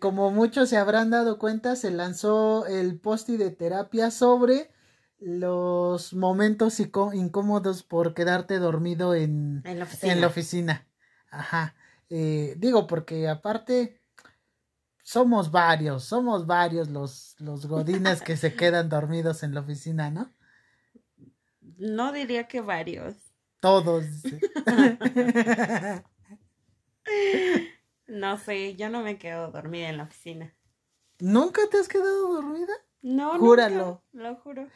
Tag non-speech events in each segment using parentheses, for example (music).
Como muchos se habrán dado cuenta, se lanzó el posti de terapia sobre los momentos incómodos por quedarte dormido en, en, la, oficina. en la oficina. Ajá. Eh, digo, porque aparte somos varios, somos varios los, los godines que se (laughs) quedan dormidos en la oficina, ¿no? No diría que varios. Todos. (laughs) no sé, yo no me quedo dormida en la oficina. ¿Nunca te has quedado dormida? No, Júralo. Nunca, lo juro.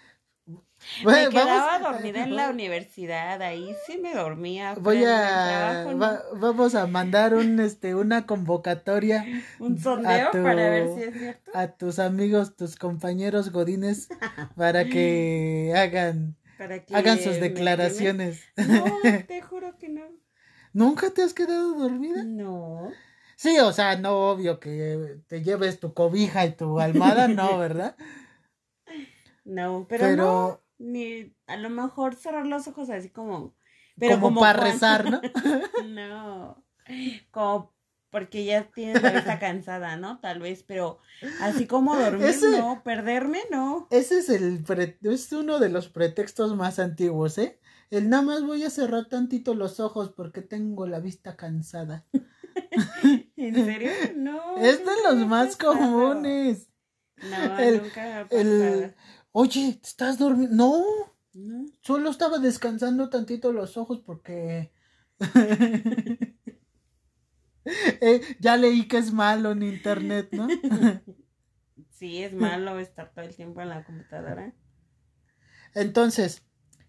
Bueno, me quedaba vamos- dormida en la universidad, ahí sí me dormía. Voy a trabajo no. va- vamos a mandar un este una convocatoria (laughs) un sondeo tu- para ver si es cierto. a tus amigos, tus compañeros godines para que (laughs) hagan Para que hagan sus declaraciones. No, (laughs) te juro que no. ¿Nunca te has quedado dormida? No. Sí, o sea, no obvio que te lleves tu cobija y tu almohada, no, (laughs) ¿verdad? No, pero, Pero- no. Ni, a lo mejor cerrar los ojos así como. Pero como, como para cuando- rezar, ¿no? (laughs) No. Como porque ya tienes la vista (laughs) cansada, ¿no? Tal vez, pero así como dormir, Ese- no. Perderme, no. Ese es el pre- es uno de los pretextos más antiguos, ¿eh? El nada más voy a cerrar tantito los ojos porque tengo la vista cansada. (laughs) ¿En serio? (laughs) No. Es de los más comunes. No, El- nunca. El, oye, ¿te estás durmiendo? No, No. solo estaba descansando tantito los ojos porque (laughs) Eh, ya leí que es malo en internet, ¿no? (laughs) Sí, es malo estar todo el tiempo en la computadora. Entonces,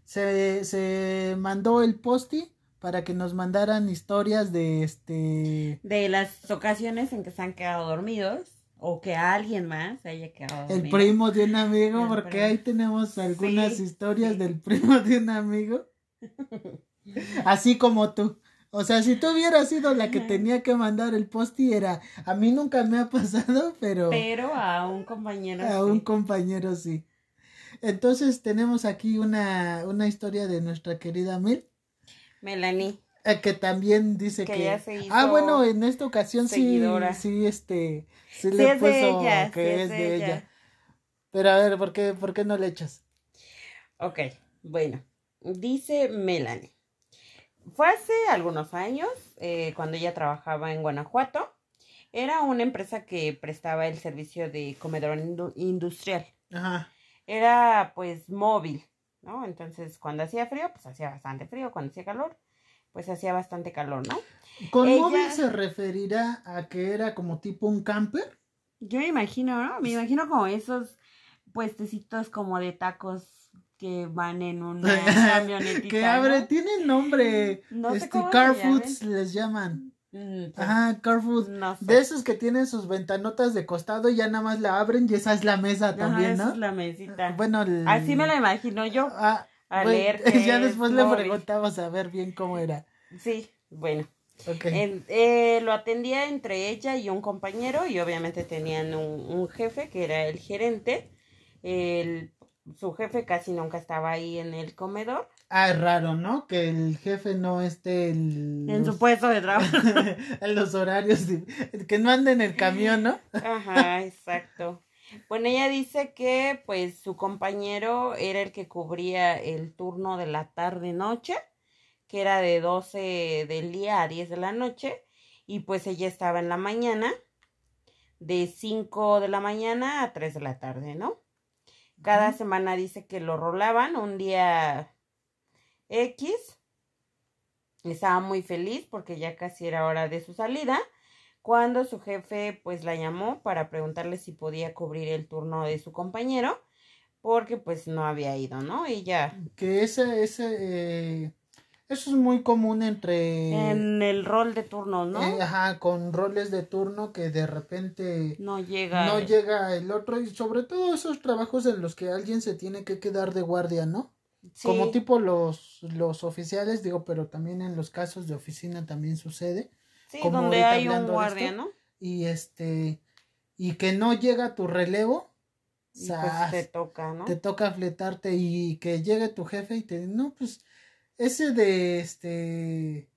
se, se mandó el posti para que nos mandaran historias de este De las ocasiones en que se han quedado dormidos o que alguien más haya quedado el dormido. primo de un amigo, El porque primo. ahí tenemos algunas Sí, historias sí. del primo de un amigo. (laughs) Así como tú. O sea, si tú hubieras sido la que tenía que mandar el posti, era, a mí nunca me ha (laughs) pasado, pero Pero a un compañero. a un sí. compañero sí. Entonces tenemos aquí una, una historia de nuestra querida Mel, Melanie. eh, que también dice Que que... ya se hizo ah, bueno, en esta ocasión sí, seguidora. sí, este, sí, Sí le es de puso ella, que sí es de ella. Pero a ver, ¿por qué, por qué no le echas? Ok, bueno. Dice Melanie. Fue hace algunos años, eh, cuando ella trabajaba en Guanajuato. Era una empresa que prestaba el servicio de comedor indu- industrial. Ajá. Era pues móvil, ¿no? Entonces cuando hacía frío, pues hacía bastante frío. Cuando hacía calor, pues hacía bastante calor, ¿no? ¿Con Ella- móvil se referirá a que era como tipo un camper? Yo me imagino, ¿no? Me imagino como esos puestecitos como de tacos que van en (laughs) una camionetita. que abre, ¿no? tienen nombre. No sé este, cómo car foods les llaman. Mm, pues, Ajá. No sé. De esos que tienen sus ventanotas de costado y ya nada más la abren y esa es la mesa Ajá, también, esa ¿no? es la mesita. Bueno, el- Así me la imagino yo. Ah, a leer (laughs) ya es después le preguntamos a ver bien cómo era. Sí, bueno. En- eh, lo atendía entre ella y un compañero y obviamente tenían un, un jefe que era el gerente. El, su jefe casi nunca estaba ahí en el comedor, Ah, es raro, ¿no? Que el jefe no esté el- en los- su puesto de trabajo. (laughs) en los horarios, de- que no ande en el camión, ¿no? Ajá, exacto. Bueno, ella dice que pues su compañero era el que cubría el turno de la tarde-noche, que era de 12 del día a 10 de la noche, y pues ella estaba en la mañana, de 5 de la mañana a 3 de la tarde, ¿no? Cada semana dice que lo rolaban un día X. Estaba muy feliz porque ya casi era hora de su salida cuando su jefe pues la llamó para preguntarle si podía cubrir el turno de su compañero porque pues no había ido, ¿no? Ella Que ese, ese, eh, eso es muy común entre, en el rol de turnos, ¿no? eh, ajá, con roles de turno que de repente no llega. no llega el otro y sobre todo esos trabajos en los que alguien se tiene que quedar de guardia, ¿no? Sí, Como tipo los, los oficiales, digo, pero también en los casos de oficina también sucede. sí, como donde hay un guardia, esto. ¿no? Y este, y que no llega tu relevo, Y pues ¡zas! te toca, ¿no? te toca fletarte y que llegue tu jefe y te no, pues ese de este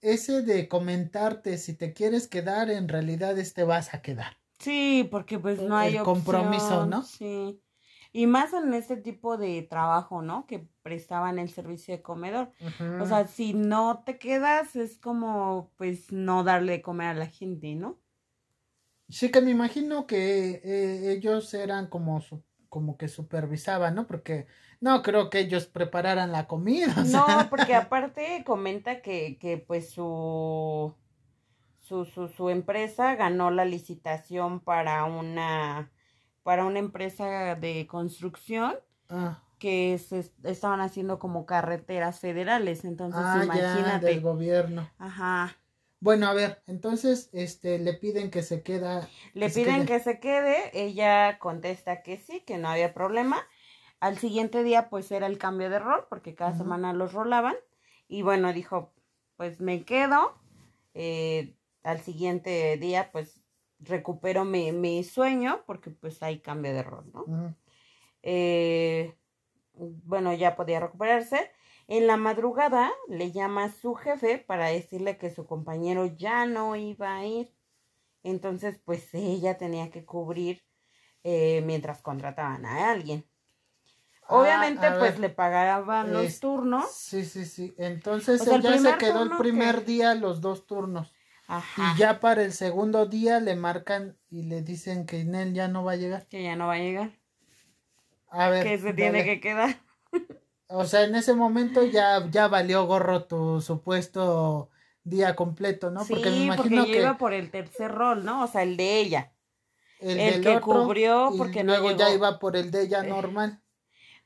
ese de comentarte si te quieres quedar, en realidad este vas a quedar. Sí, porque pues no hay El compromiso, ¿no? Sí. Y más en este tipo de trabajo, ¿no? Que prestaban el servicio de comedor. O sea, si no te quedas, es como, pues, no darle de comer a la gente, ¿no? Sí que me imagino que eh, ellos eran como su- como que supervisaban, ¿no? Porque no creo que ellos prepararan la comida. o No, porque (laughs) aparte comenta que, que pues su, su, su, su empresa ganó la licitación para una, para una empresa de construcción Ah, que se estaban haciendo como carreteras federales. Entonces, ah, ya, imagínate. del gobierno. Ajá. Bueno, a ver, entonces, este, le piden que se queda. Le piden que se quede, ella contesta que sí, que no había problema. Al siguiente día, pues era el cambio de rol, porque cada semana los rolaban. Y bueno, dijo, pues me quedo. Eh, al siguiente día, pues recupero mi, mi sueño, porque pues hay cambio de rol, ¿no? Eh, bueno, ya podía recuperarse. En la madrugada le llama a su jefe para decirle que su compañero ya no iba a ir. Entonces, pues ella tenía que cubrir eh, mientras contrataban a alguien. Ah, Obviamente, a pues ver, le pagaban los es- turnos. Sí, sí, sí. Entonces O sea, el ella se quedó el primer que- día los dos turnos. Ajá. Y ya para el segundo día le marcan y le dicen que Nel ya no va a llegar. Que ya no va a llegar. A ver. Que se tiene dale. que quedar. O sea, en ese momento ya, ya valió gorro tu supuesto día completo, ¿no? sí, porque me imagino que iba por el tercer rol, ¿no? O sea, el de ella. el, el del que otro cubrió y porque no luego ya iba por el de ella normal.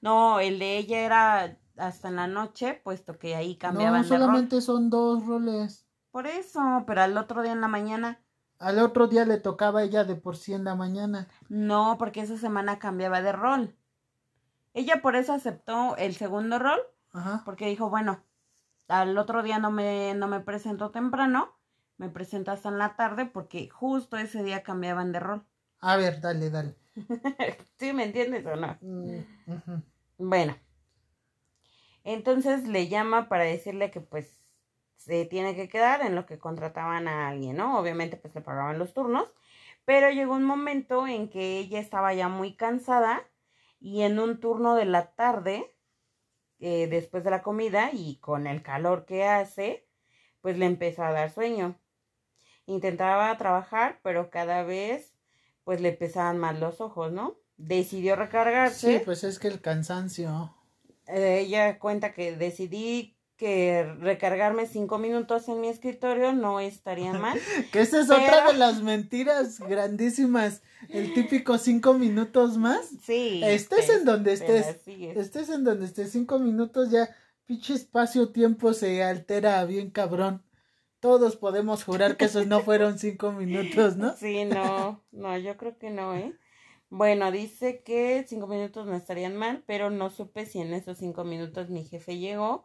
No, el de ella era hasta en la noche, puesto que ahí cambiaban No, de rol. solamente son dos roles. Por eso, pero al otro día en la mañana, Al otro día le tocaba a ella de por sí en la mañana. no, porque esa semana cambiaba de rol. Ella por eso aceptó el segundo rol, Ajá. porque dijo, bueno, al otro día no me, no me presento temprano, me presento hasta en la tarde, porque justo ese día cambiaban de rol. A ver, dale, dale. (laughs) ¿Sí me entiendes o no? Mm. Bueno, entonces le llama para decirle que pues se tiene que quedar en lo que contrataban a alguien, ¿no? Obviamente pues le pagaban los turnos, pero llegó un momento en que ella estaba ya muy cansada y en un turno de la tarde, eh, después de la comida y con el calor que hace, pues le empezó a dar sueño. Intentaba trabajar, pero cada vez pues le pesaban más los ojos, ¿no? Decidió recargarse. Sí, pues es que el cansancio. Eh, ella cuenta que decidí que recargarme cinco minutos en mi escritorio no estaría mal. (laughs) Que esa es Pero- otra de las mentiras grandísimas. El típico cinco minutos más. Sí. Estés pues, en donde estés. es. Estés en donde estés cinco minutos ya. Pinche espacio-tiempo se altera bien cabrón. Todos podemos jurar que esos no fueron cinco minutos, ¿no? (laughs) Sí, no, no, yo creo que no, ¿eh? Bueno, dice que cinco minutos no estarían mal, pero no supe si en esos cinco minutos mi jefe llegó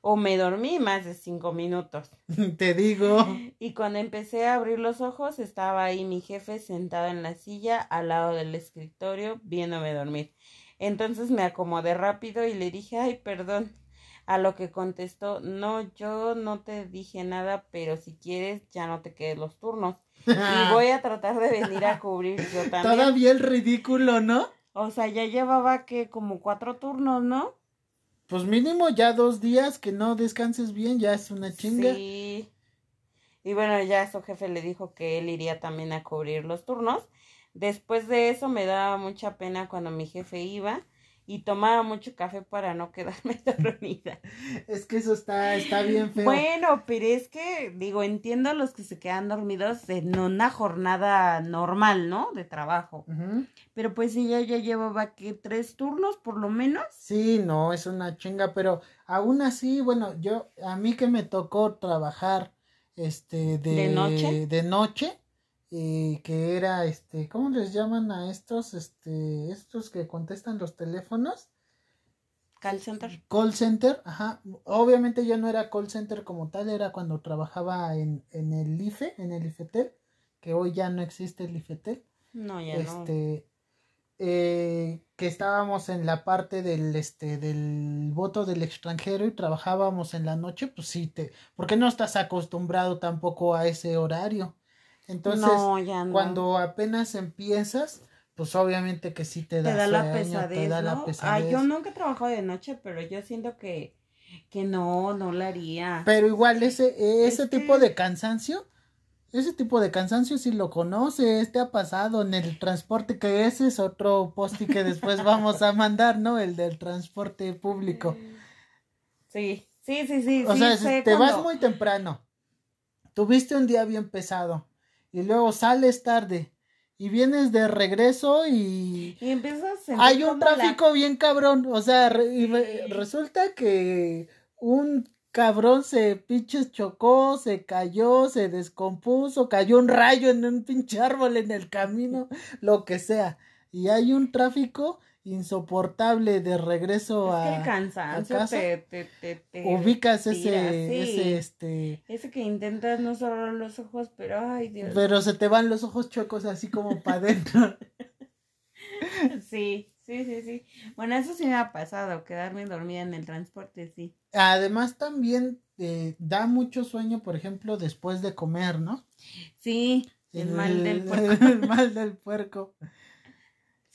o me dormí más de cinco minutos. (laughs) Te digo. Y cuando empecé a abrir los ojos, estaba ahí mi jefe sentado en la silla al lado del escritorio viéndome dormir. Entonces me acomodé rápido y le dije, ay, perdón. A lo que contestó, no, yo no te dije nada, pero si quieres ya no te quedes los turnos. Y (laughs) voy a tratar de venir a cubrir yo (laughs) también. Todavía el ridículo, ¿no? O sea, ya llevaba que como cuatro turnos, ¿no? Pues mínimo ya dos días que no descanses bien, ya es una chinga. Sí. Y bueno, ya su jefe le dijo que él iría también a cubrir los turnos. Después de eso me daba mucha pena cuando mi jefe iba y tomaba mucho café para no quedarme (laughs) dormida. Es que eso está, está bien feo. Bueno, pero es que, digo, entiendo a los que se quedan dormidos en una jornada normal, ¿no? De trabajo. Pero pues ella ya llevaba que tres turnos por lo menos. Sí, no, es una chinga, pero aún así, bueno, yo, a mí que me tocó trabajar, este, de, ¿De noche? de noche, y que era, este, ¿cómo les llaman a estos, este, estos que contestan los teléfonos? Call center. Call center, ajá. Obviamente yo no era call center como tal, era cuando trabajaba en, en el IFE, en el IFETEL, que hoy ya no existe el IFETEL. No, ya no. este eh, que estábamos en la parte del este del voto del extranjero y trabajábamos en la noche, pues sí te, porque no estás acostumbrado tampoco a ese horario. Entonces, cuando apenas empiezas, pues obviamente que sí te da, te da la pesadez, te da la pesadez. yo nunca he trabajado de noche, pero yo siento que que no, no la haría. Pero igual ese ese tipo de cansancio ese tipo de cansancio si lo conoces, te ha pasado en el transporte, que ese es otro post que después vamos a mandar, ¿no? El del transporte público. Sí, sí, sí, sí. O sea, te vas muy temprano, tuviste un día bien pesado y luego sales tarde y vienes de regreso y, y empiezas a hay un tráfico bien cabrón, o sea, y resulta que un cabrón se pinches chocó, se cayó, se descompuso, cayó un rayo en un pinche árbol en el camino, lo que sea. Y hay un tráfico insoportable de regreso a, cansancio casa. Te, te, ubicas ese, ese este ese que intentas no cerrar los ojos pero ay Dios pero se te van los ojos chocos así como para adentro (laughs) sí Sí, sí, sí. Bueno, eso sí me ha pasado, quedarme dormida en el transporte, sí. Además también eh, da mucho sueño, por ejemplo, después de comer, ¿no? Sí, el, mal del (laughs) puerco. El mal del puerco.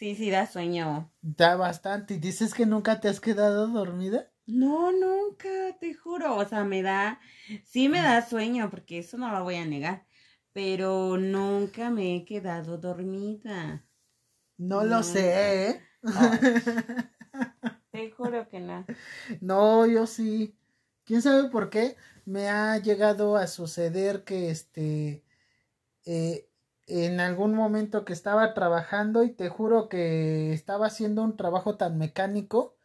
Sí, sí, da sueño. Da bastante. ¿Y dices que nunca te has quedado dormida? No, nunca, te juro. O sea, me da, sí me da sueño, porque eso no lo voy a negar. Pero nunca me he quedado dormida. No, lo sé, ¿eh? te juro que no. (laughs) No, yo sí. ¿Quién sabe por qué? Me ha llegado a suceder que este eh, en algún momento que estaba trabajando y te juro que estaba haciendo un trabajo tan mecánico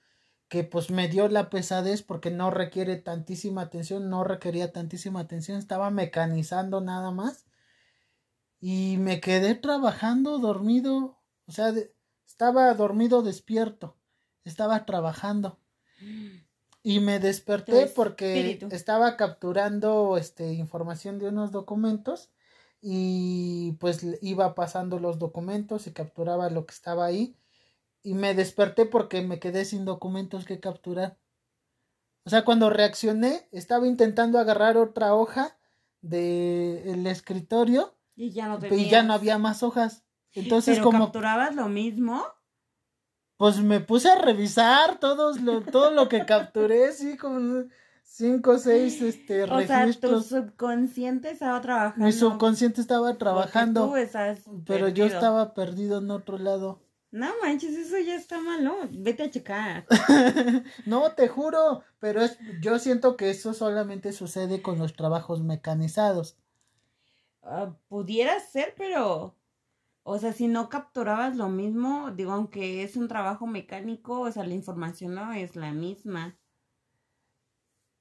que pues me dio la pesadez porque no requiere tantísima atención, no requería tantísima atención, estaba mecanizando nada más y me quedé trabajando dormido, o sea, de, estaba dormido despierto, estaba trabajando. Y me desperté porque estaba capturando este información de unos documentos y pues iba pasando los documentos y capturaba lo que estaba ahí y me desperté porque me quedé sin documentos que capturar. O sea, cuando reaccioné, estaba intentando agarrar otra hoja del escritorio y ya no, y ya no había más hojas. Entonces, ¿Pero capturabas lo mismo? Pues me puse a revisar todos lo, todo lo que capturé, sí, como cinco o seis este, o registros. sea, tu subconsciente estaba trabajando. Mi subconsciente estaba trabajando. pero yo estaba perdido en otro lado. No manches, eso ya está mal, ¿no? Vete a checar. (laughs) no, te juro, pero es, yo siento que eso solamente sucede con los trabajos mecanizados. Uh, pudiera ser, pero o sea, si no capturabas lo mismo, digo, aunque es un trabajo mecánico, o sea, la información no es la misma.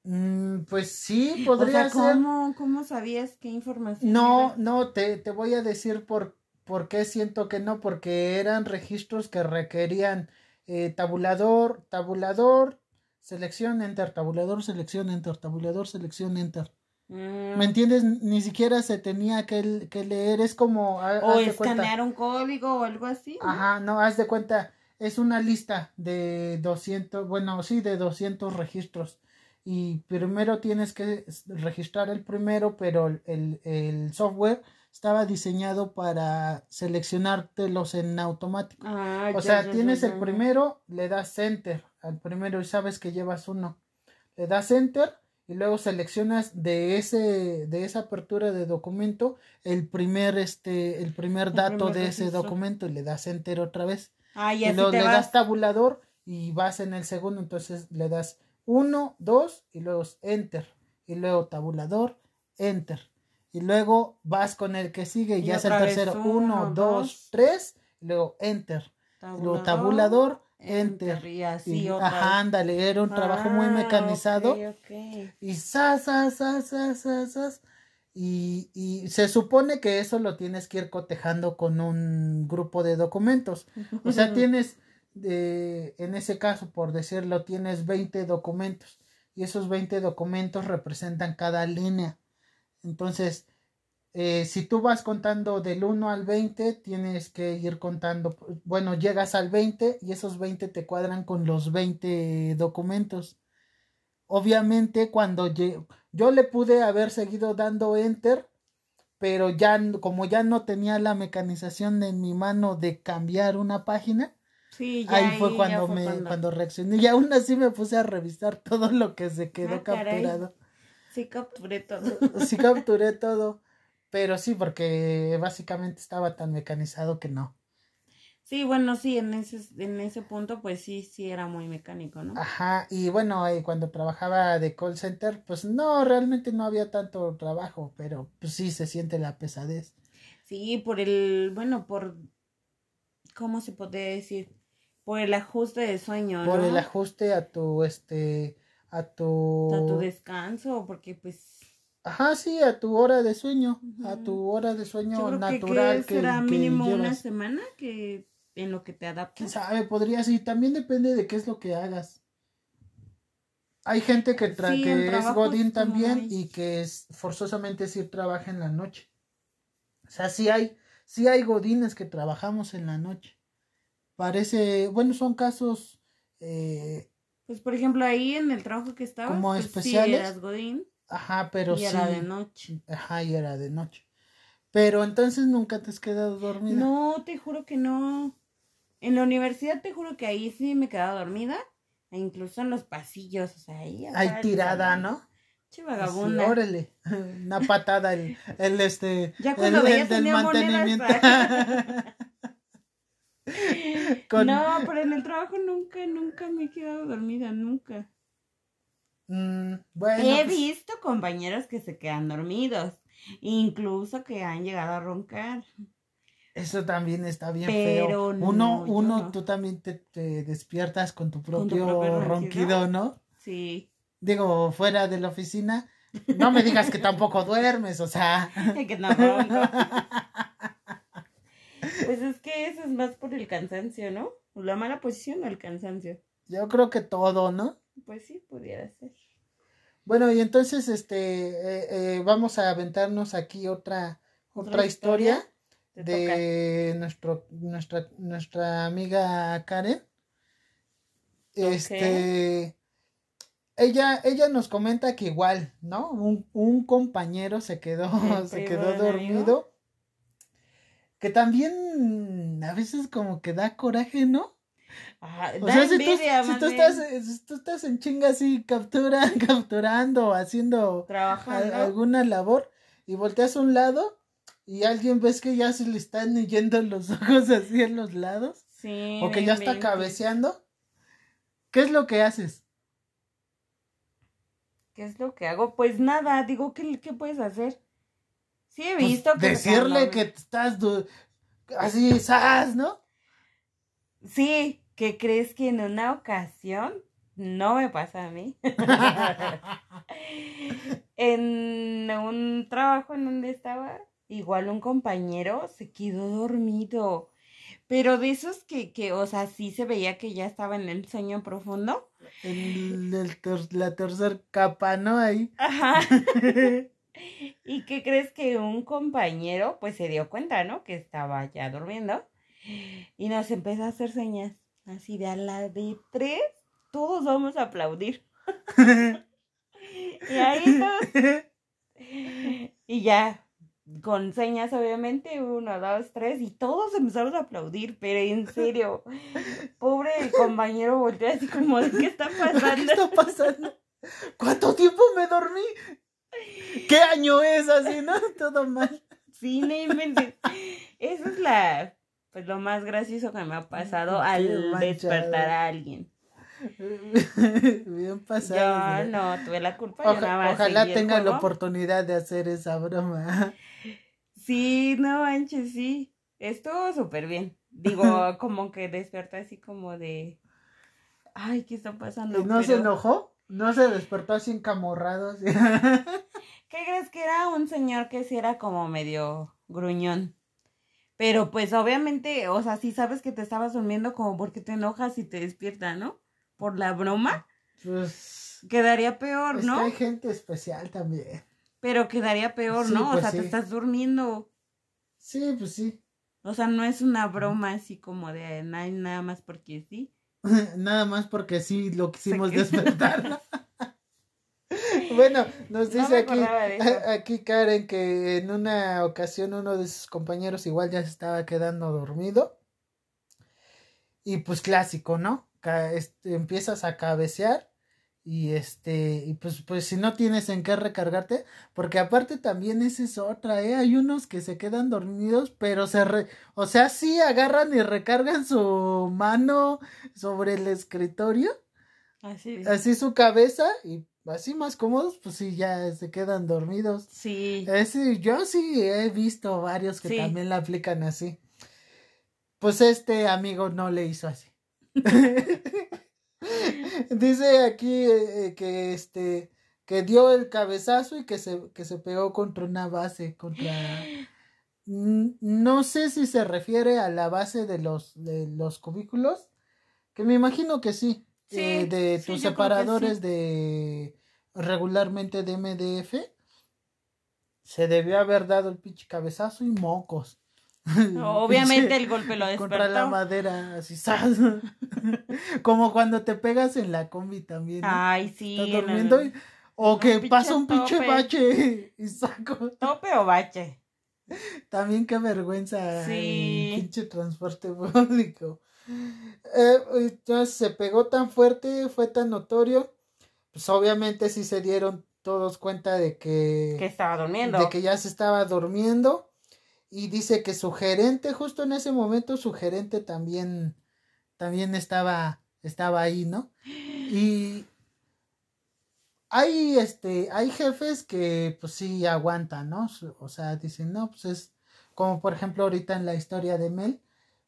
Mm, pues sí, podría (gasps) o sea, ¿cómo, ¿Cómo sabías qué información? No, no, te, te voy a decir por, por qué siento que no, porque eran registros que requerían eh, tabulador, tabulador, selección, enter, tabulador, selección, enter, tabulador, selección, enter. ¿Me mm. entiendes? Ni siquiera se tenía que, que leer, es como... O escanear un código o algo así. Ajá, no, haz de cuenta, es una lista de 200, bueno, sí, de 200 registros. Y primero tienes que registrar el primero, pero el, el software estaba diseñado para seleccionártelos en automático. Ah, o sea, tienes el primero, le das enter al primero y sabes que llevas uno. Le das enter y luego seleccionas de ese de esa apertura de documento el primer este el primer dato de ese documento y le das enter otra vez ah, y, luego le das tabulador y vas en el segundo entonces le das uno dos y luego enter y luego tabulador enter y luego vas con el que sigue y, ya es el tercero uno dos tres y luego enter luego tabulador enter. Y así ajá, ándale, era un trabajo muy ah, mecanizado. Y sa, sa, sa, sa, sa, Y, y se supone que eso lo tienes que ir cotejando con un grupo de documentos. O sea, (laughs) tienes, de, en ese caso, por decirlo, tienes 20 documentos. Y esos 20 documentos representan cada línea. Entonces, eh, si tú vas contando del 1 al 20, tienes que ir contando, bueno, llegas al 20 y esos 20 te cuadran con los 20 documentos. Obviamente cuando yo le pude haber seguido dando enter, pero ya como ya no tenía la mecanización en mi mano de cambiar una página, sí, ahí, fue cuando me cuando... reaccioné y aún así me puse a revisar todo lo que se quedó ah, capturado. Sí capturé todo. (laughs) Sí capturé todo. Pero sí, porque básicamente estaba tan mecanizado que no. Sí, bueno, sí, en ese, en ese punto, pues sí, sí era muy mecánico, ¿no? Ajá, y bueno, eh, cuando trabajaba de call center, pues no, realmente no había tanto trabajo, pero pues sí se siente la pesadez. Sí, por el, bueno, por, ¿cómo se podría decir? Por el ajuste de sueño, ¿no? Por el ajuste a tu, este, a tu... A tu descanso, porque pues Ajá, sí, a tu hora de sueño, a tu hora de sueño natural. Que, que será mínimo una semana que en lo que te adaptas. ¿Quién sabe? Podría sí, también depende de qué es lo que hagas. Hay gente que, tra que es Godín también y que es, forzosamente sí trabaja en la noche. O sea, sí hay, sí hay Godines que trabajamos en la noche. Parece, bueno, son casos... Eh, pues por ejemplo ahí en el trabajo que estaba, como pues, especiales. eras Godín Ajá, pero y sí. era de noche. Ajá, y era de noche. Pero entonces nunca te has quedado dormida. No, te juro que no. En la universidad te juro que ahí sí me quedaba dormida. E incluso en los pasillos, o sea, ahí. Hay tirada, ¿no? Che vagabunda. órale, (laughs) una patada el, el este. Ya cuando el, del mantenimiento. (laughs) (laughs) No, pero en el trabajo nunca, nunca me he quedado dormida, nunca. Mm, He pues visto compañeros que se quedan dormidos, incluso que han llegado a roncar. Eso también está bien feo. Uno, uno, tú también te, despiertas con tu propio, ronquido, ¿no? Sí. Digo, fuera de la oficina, no me digas que tampoco duermes, o sea. (laughs) que no ronco. (laughs) pues es que eso es más por el cansancio, ¿no? La mala posición o el cansancio. Yo creo que todo, ¿no? Pues sí, pudiera ser. Bueno, y entonces este eh, eh, vamos a aventarnos aquí otra otra, historia, de nuestro nuestra nuestra amiga Karen. Este ella ella nos comenta que igual, ¿no? Un, un compañero se quedó (laughs) se quedó dormido. Que también a veces como que da coraje, ¿no? o sea, si, tú, estás, si tú estás en chinga así, captura, (laughs) capturando, haciendo alguna labor y volteas a un lado y alguien ves que ya se le están yendo los (laughs) ojos así en los lados. Sí. O que ya está cabeceando. ¿Qué es lo que haces? ¿Qué es lo que hago? Pues nada, digo, ¿qué, qué puedes hacer? Sí, he pues visto que. Decirle que estás así, ¿sabes, no? Sí, ¿qué crees que en una ocasión no me pasa a mí? (laughs) en un trabajo en donde estaba, igual un compañero se quedó dormido. Pero de esos que, que, o sea, sí se veía que ya estaba en el sueño profundo. En la tercera capa, ¿no? Ahí. Ajá. (laughs) (laughs) ¿Y qué crees que un compañero, pues se dio cuenta, ¿no? Que estaba ya durmiendo. Y nos empezó a hacer señas. Así de a la de tres, todos vamos a aplaudir. (laughs) (laughs) y ahí todos. Y ya, con señas obviamente, uno, dos, tres, y todos empezamos a aplaudir, pero en serio, pobre compañero volteó así como, ¿qué está pasando? ¿Qué está pasando? ¿Cuánto tiempo me dormí? ¿Qué año es así, no? (laughs) Todo mal. Sí, no inventes. Esa es la pues lo más gracioso que me ha pasado al despertar a alguien. (laughs) Bien pasado. Yo no tuve la culpa. ojalá tenga la oportunidad de hacer esa broma. (laughs) Sí, no manches, sí. Estuvo súper bien. Digo, como que despertó así como de. Ay, ¿qué está pasando? ¿Y no se enojó? ¿No se despertó así encamorrado? (laughs) ¿Qué crees que era un señor que sí era como medio gruñón? Pero pues obviamente, o sea, si sabes que te estabas durmiendo, como porque te enojas y te despierta, ¿no? Por la broma. Pues. Quedaría peor, ¿no? hay gente especial también. Pero quedaría peor, Sí, ¿no? pues o sea, sí. te estás durmiendo. Sí, pues sí. O sea, no es una broma así como de "Ay, nada más porque sí. (laughs) Nada más porque sí lo quisimos despertar. (laughs) bueno, nos No dice aquí, Karen que en una ocasión uno de sus compañeros igual ya se estaba quedando dormido. Y pues clásico, ¿no? Este, empiezas a cabecear y este, y pues, pues si no tienes en qué recargarte, porque aparte también esa es otra, ¿eh? Hay unos que se quedan dormidos, pero se re, o sea, sí agarran y recargan su mano sobre el escritorio, Así. así su cabeza y así más cómodos, pues sí, ya se quedan dormidos. Sí. Ese, yo sí he visto varios que Sí. también la aplican así. Pues este amigo no le hizo así. (laughs) (laughs) Dice aquí eh, que este que dio el cabezazo y que se, que se pegó contra una base, contra no sé si se refiere a la base de los de los cubículos, que me imagino que sí, Sí, eh, de sí, tus separadores sí. de regularmente de MDF. Se debió haber dado el pinche cabezazo y mocos. (laughs) Obviamente el golpe lo contra la despertó. madera, así, ¡zas! (laughs) Como cuando te pegas en la combi también. ¿no? Ay, sí. Estás el durmiendo y- o que pasa un pinche tope. bache (laughs) y saco. Tope o bache. También qué vergüenza Sí. el pinche transporte público. Eh, entonces se pegó tan fuerte, fue tan notorio. Pues obviamente sí se dieron todos cuenta de que, Que estaba durmiendo. de que ya se estaba durmiendo. Y dice que su gerente, justo en ese momento, su gerente también, también estaba, estaba ahí, ¿no? Y hay este, hay jefes que pues sí aguantan, ¿no? O sea, dicen, no, pues es como por ejemplo ahorita en la historia de Mel,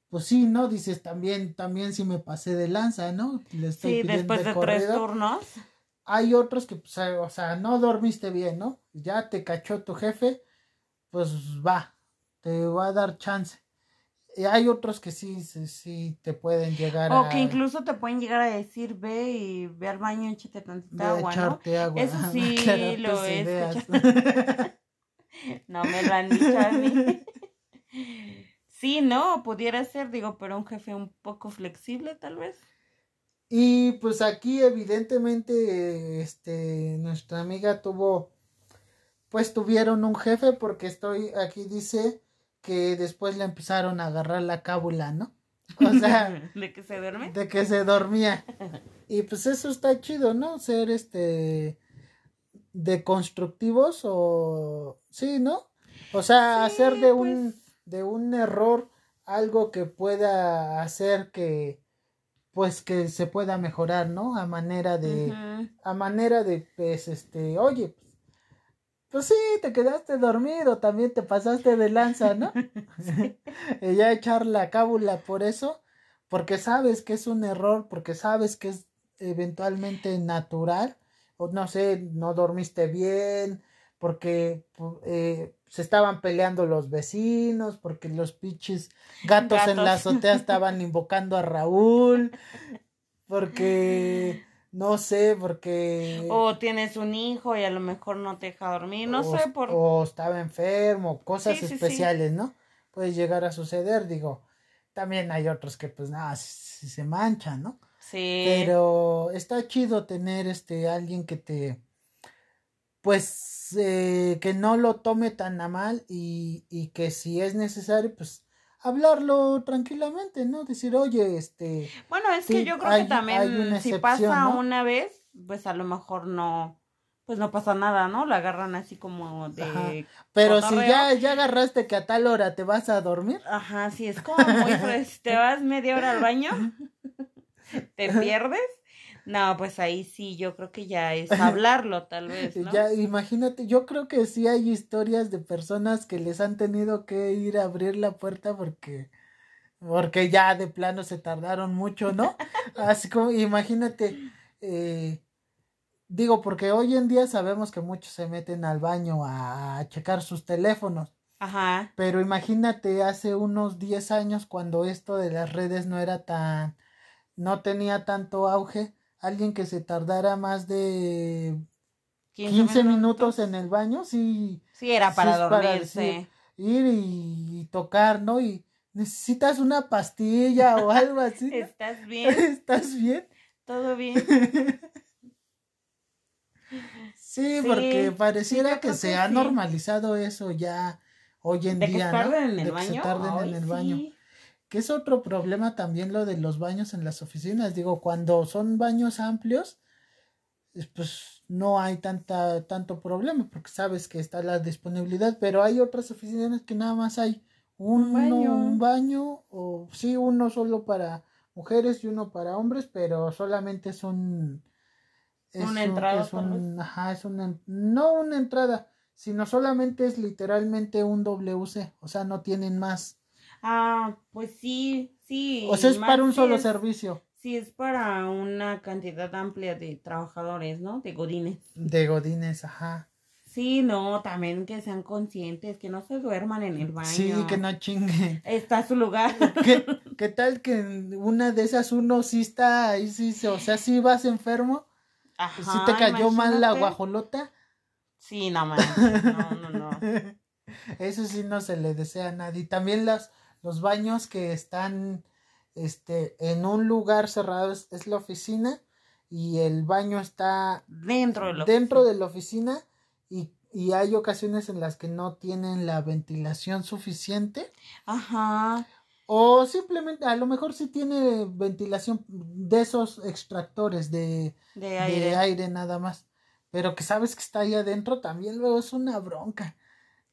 pues sí, ¿no? Dices también, también si me pasé de lanza, ¿no? Le estoy Sí, pidiendo después de corrido. tres turnos. Hay otros que, pues, o sea, no dormiste bien, ¿no? Ya te cachó tu jefe, pues va, te va a dar chance. Y hay otros que sí, sí, sí te pueden llegar O a, que incluso te pueden llegar a decir, ve y ve al baño, échate tantita agua, ¿no? agua. Eso (laughs) sí lo he. (laughs) No me lo han dicho a mí. (laughs) Sí, no, pudiera ser, digo, pero un jefe un poco flexible, tal vez. Y pues aquí evidentemente este nuestra amiga tuvo pues tuvieron un jefe porque estoy aquí dice que después le empezaron a agarrar la cábula, ¿no? O sea, (laughs) ¿De que se duerme? de que se dormía. Y pues eso está chido, ¿no? Ser este de constructivos o sí, ¿no? O sea, Sí, hacer de un pues. de un error algo que pueda hacer que pues que se pueda mejorar, ¿no? A manera de a manera de pues este, oye, pues, sí, te quedaste dormido, también te pasaste de lanza, ¿no? (laughs) y ya echar la cábula por eso, porque sabes que es un error, porque sabes que es eventualmente natural, o no sé, no dormiste bien, porque eh, se estaban peleando los vecinos, porque los pinches gatos, en la Gatos. azotea estaban invocando a Raúl, porque (laughs) no sé, porque O tienes un hijo y a lo mejor no te deja dormir, no o, sé, por... o estaba enfermo, cosas Sí, sí, sí. especiales, ¿no? Puede llegar a suceder, digo. También hay otros que pues nada, si, se manchan, ¿no? Sí. Pero está chido tener este alguien que te pues eh, que no lo tome tan a mal y, y que si es necesario pues hablarlo tranquilamente, ¿no? Decir, oye, este, Bueno, es Sí, que yo creo hay- que también si pasa ¿no? una vez, pues a lo mejor no, pues no pasa nada, ¿no? La agarran así como de... Ajá. pero si ya, ya agarraste que a tal hora te vas a dormir, Ajá, sí, es como muy, pues, te vas media hora al baño, (laughs) te pierdes. No, pues ahí sí, yo creo que ya es hablarlo, tal vez, (laughs) ¿no? Ya, imagínate, yo creo que sí hay historias de personas que les han tenido que ir a abrir la puerta porque, porque ya de plano se tardaron mucho, ¿no? (laughs) Así como, imagínate, eh, digo, porque hoy en día sabemos que muchos se meten al baño a, checar sus teléfonos, Ajá, pero imagínate hace unos 10 años cuando esto de las redes no era tan, no tenía tanto auge, alguien que se tardara más de 15, minutos en el baño, sí. Sí, era para sí para dormirse. ir y, y tocar, ¿no? Y necesitas una pastilla o (laughs) algo así. ¿no? ¿Estás bien? (laughs) ¿Estás bien? ¿Todo bien? (laughs) Sí, Sí, porque pareciera que se que ha normalizado eso ya hoy en ¿De que día, se ¿no? tarden en De el que baño? se tarden Ay, en el baño. Que es otro problema también lo de los baños en las oficinas. Digo, cuando son baños amplios, es- pues no hay tanta, tanto problema porque sabes que está la disponibilidad, pero hay otras oficinas que nada más hay uno, baño. un baño o sí, uno solo para mujeres y uno para hombres, pero solamente es un... es Una un- entrada, es un- ajá, es una, no una entrada, sino solamente es literalmente un WC, o sea, no tienen más. Ah, pues sí, sí. O sea, es para un solo es- servicio Sí, es para una cantidad amplia de trabajadores, ¿no? De godines. de Godines, ajá. Sí, no, también que sean conscientes, que no se duerman en el baño. Sí, que no chinguen. Está su lugar. (laughs) ¿Qué, qué tal que una de esas uno sí está ahí, sí, se- o sea, sí vas enfermo? Ajá, ¿Sí te cayó mal la guajolota? Sí, no manches, no, no, no. (laughs) Eso sí no se le desea a nadie. También las, los baños que están este, en un lugar cerrado es, es la oficina y el baño está Dentro de lo dentro de la oficina y, y hay ocasiones en las que no tienen la ventilación suficiente Ajá. o simplemente a lo mejor sí tiene ventilación de esos extractores de, De de aire. aire nada más pero que sabes que está ahí adentro también luego es una bronca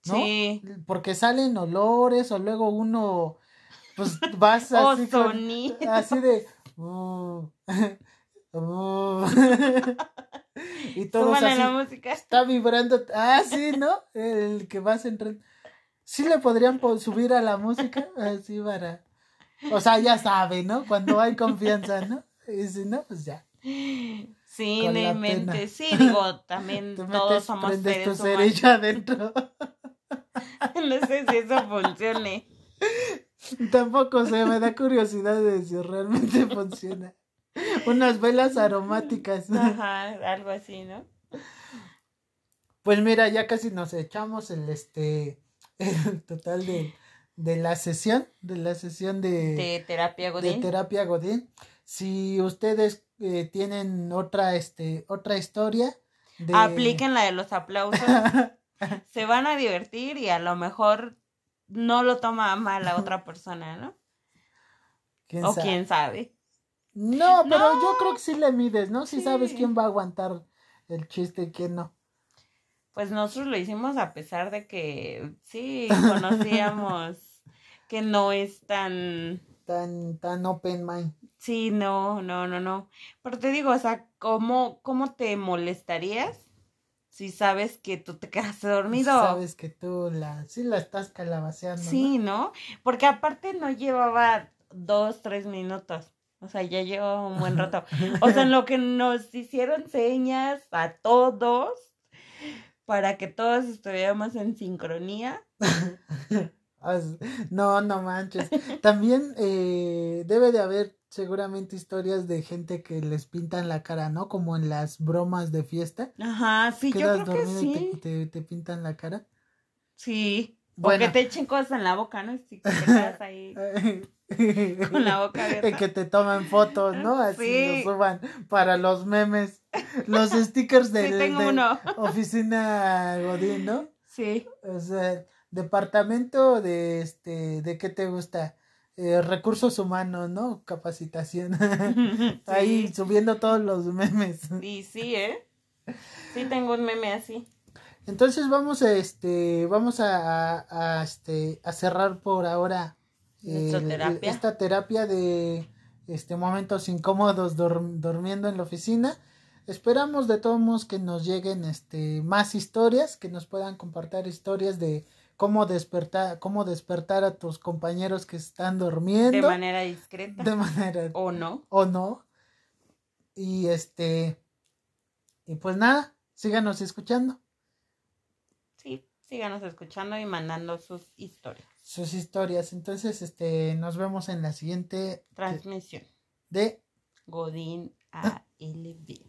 ¿no? Sí. porque salen olores o luego uno pues vas (laughs) así con- así de uh, (laughs) uh, (laughs) y todos Súbale así la música. está vibrando ah sí no el que vas entrando sí le podrían po- subir a la música así para o sea ya sabe no cuando hay confianza no y si no pues ya. Sí, no inventes. Sí, digo, también todos somos tu seres adentro (laughs) No sé si eso funcione. Tampoco sé, me da curiosidad de si realmente (laughs) funciona. Unas velas aromáticas. Ajá, (laughs) algo así, ¿no? Pues mira, ya casi nos echamos el este el total de, de la sesión, de la sesión de, De terapia de Godín. terapia Godín. Si ustedes eh, tienen otra este otra historia de Apliquen la de los aplausos. (laughs) Se van a divertir y a lo mejor no lo toma mal la otra persona, ¿no? ¿Quién O sabe? quién sabe. No, pero No. yo creo que sí le mides, ¿no? Si Sí. sabes quién va a aguantar el chiste y quién no. Pues nosotros lo hicimos a pesar de que sí conocíamos (laughs) que no es tan Tan, tan open mind. Sí, no, no, no, no. Pero te digo, o sea, ¿cómo, cómo te molestarías si sabes que tú te quedaste dormido? Sabes que tú la, sí la estás calabaceando. Sí, ¿no? Porque aparte no llevaba dos, tres minutos. O sea, ya llevaba un buen rato. O sea, en lo que nos hicieron señas a todos para que todos estuviéramos en sincronía. (laughs) No, no manches. También eh, debe de haber seguramente historias de gente que les pintan la cara, ¿no? Como en las bromas de fiesta. Ajá, sí, yo Quedas creo que dormido y te, te, te pintan la cara. Sí. O Bueno. que te echen cosas en la boca, ¿no? Si te quedas ahí (laughs) con la boca abierta. Que te toman fotos, ¿no? Así Sí. lo suban para los memes. Los (laughs) stickers de, Sí, tengo de uno. oficina Godín, ¿no? Sí. O sea, departamento de este, ¿de qué te gusta? Eh, recursos humanos, ¿no? Capacitación. (laughs) (laughs) Ahí subiendo todos los memes. Y sí, ¿eh? Sí tengo un meme así. Entonces vamos a este, vamos a, a, a, este, a cerrar por ahora terapia. esta terapia de este momentos incómodos durmiendo en la oficina. Esperamos de todos modos que nos lleguen este más historias, que nos puedan compartir historias de cómo despertar, cómo despertar a tus compañeros que están durmiendo De manera discreta. de manera O no. o no. Y este y pues nada, síganos escuchando Sí, síganos escuchando y mandando sus historias. sus historias. Entonces, este nos vemos en la siguiente Transmisión. de Godín ALB.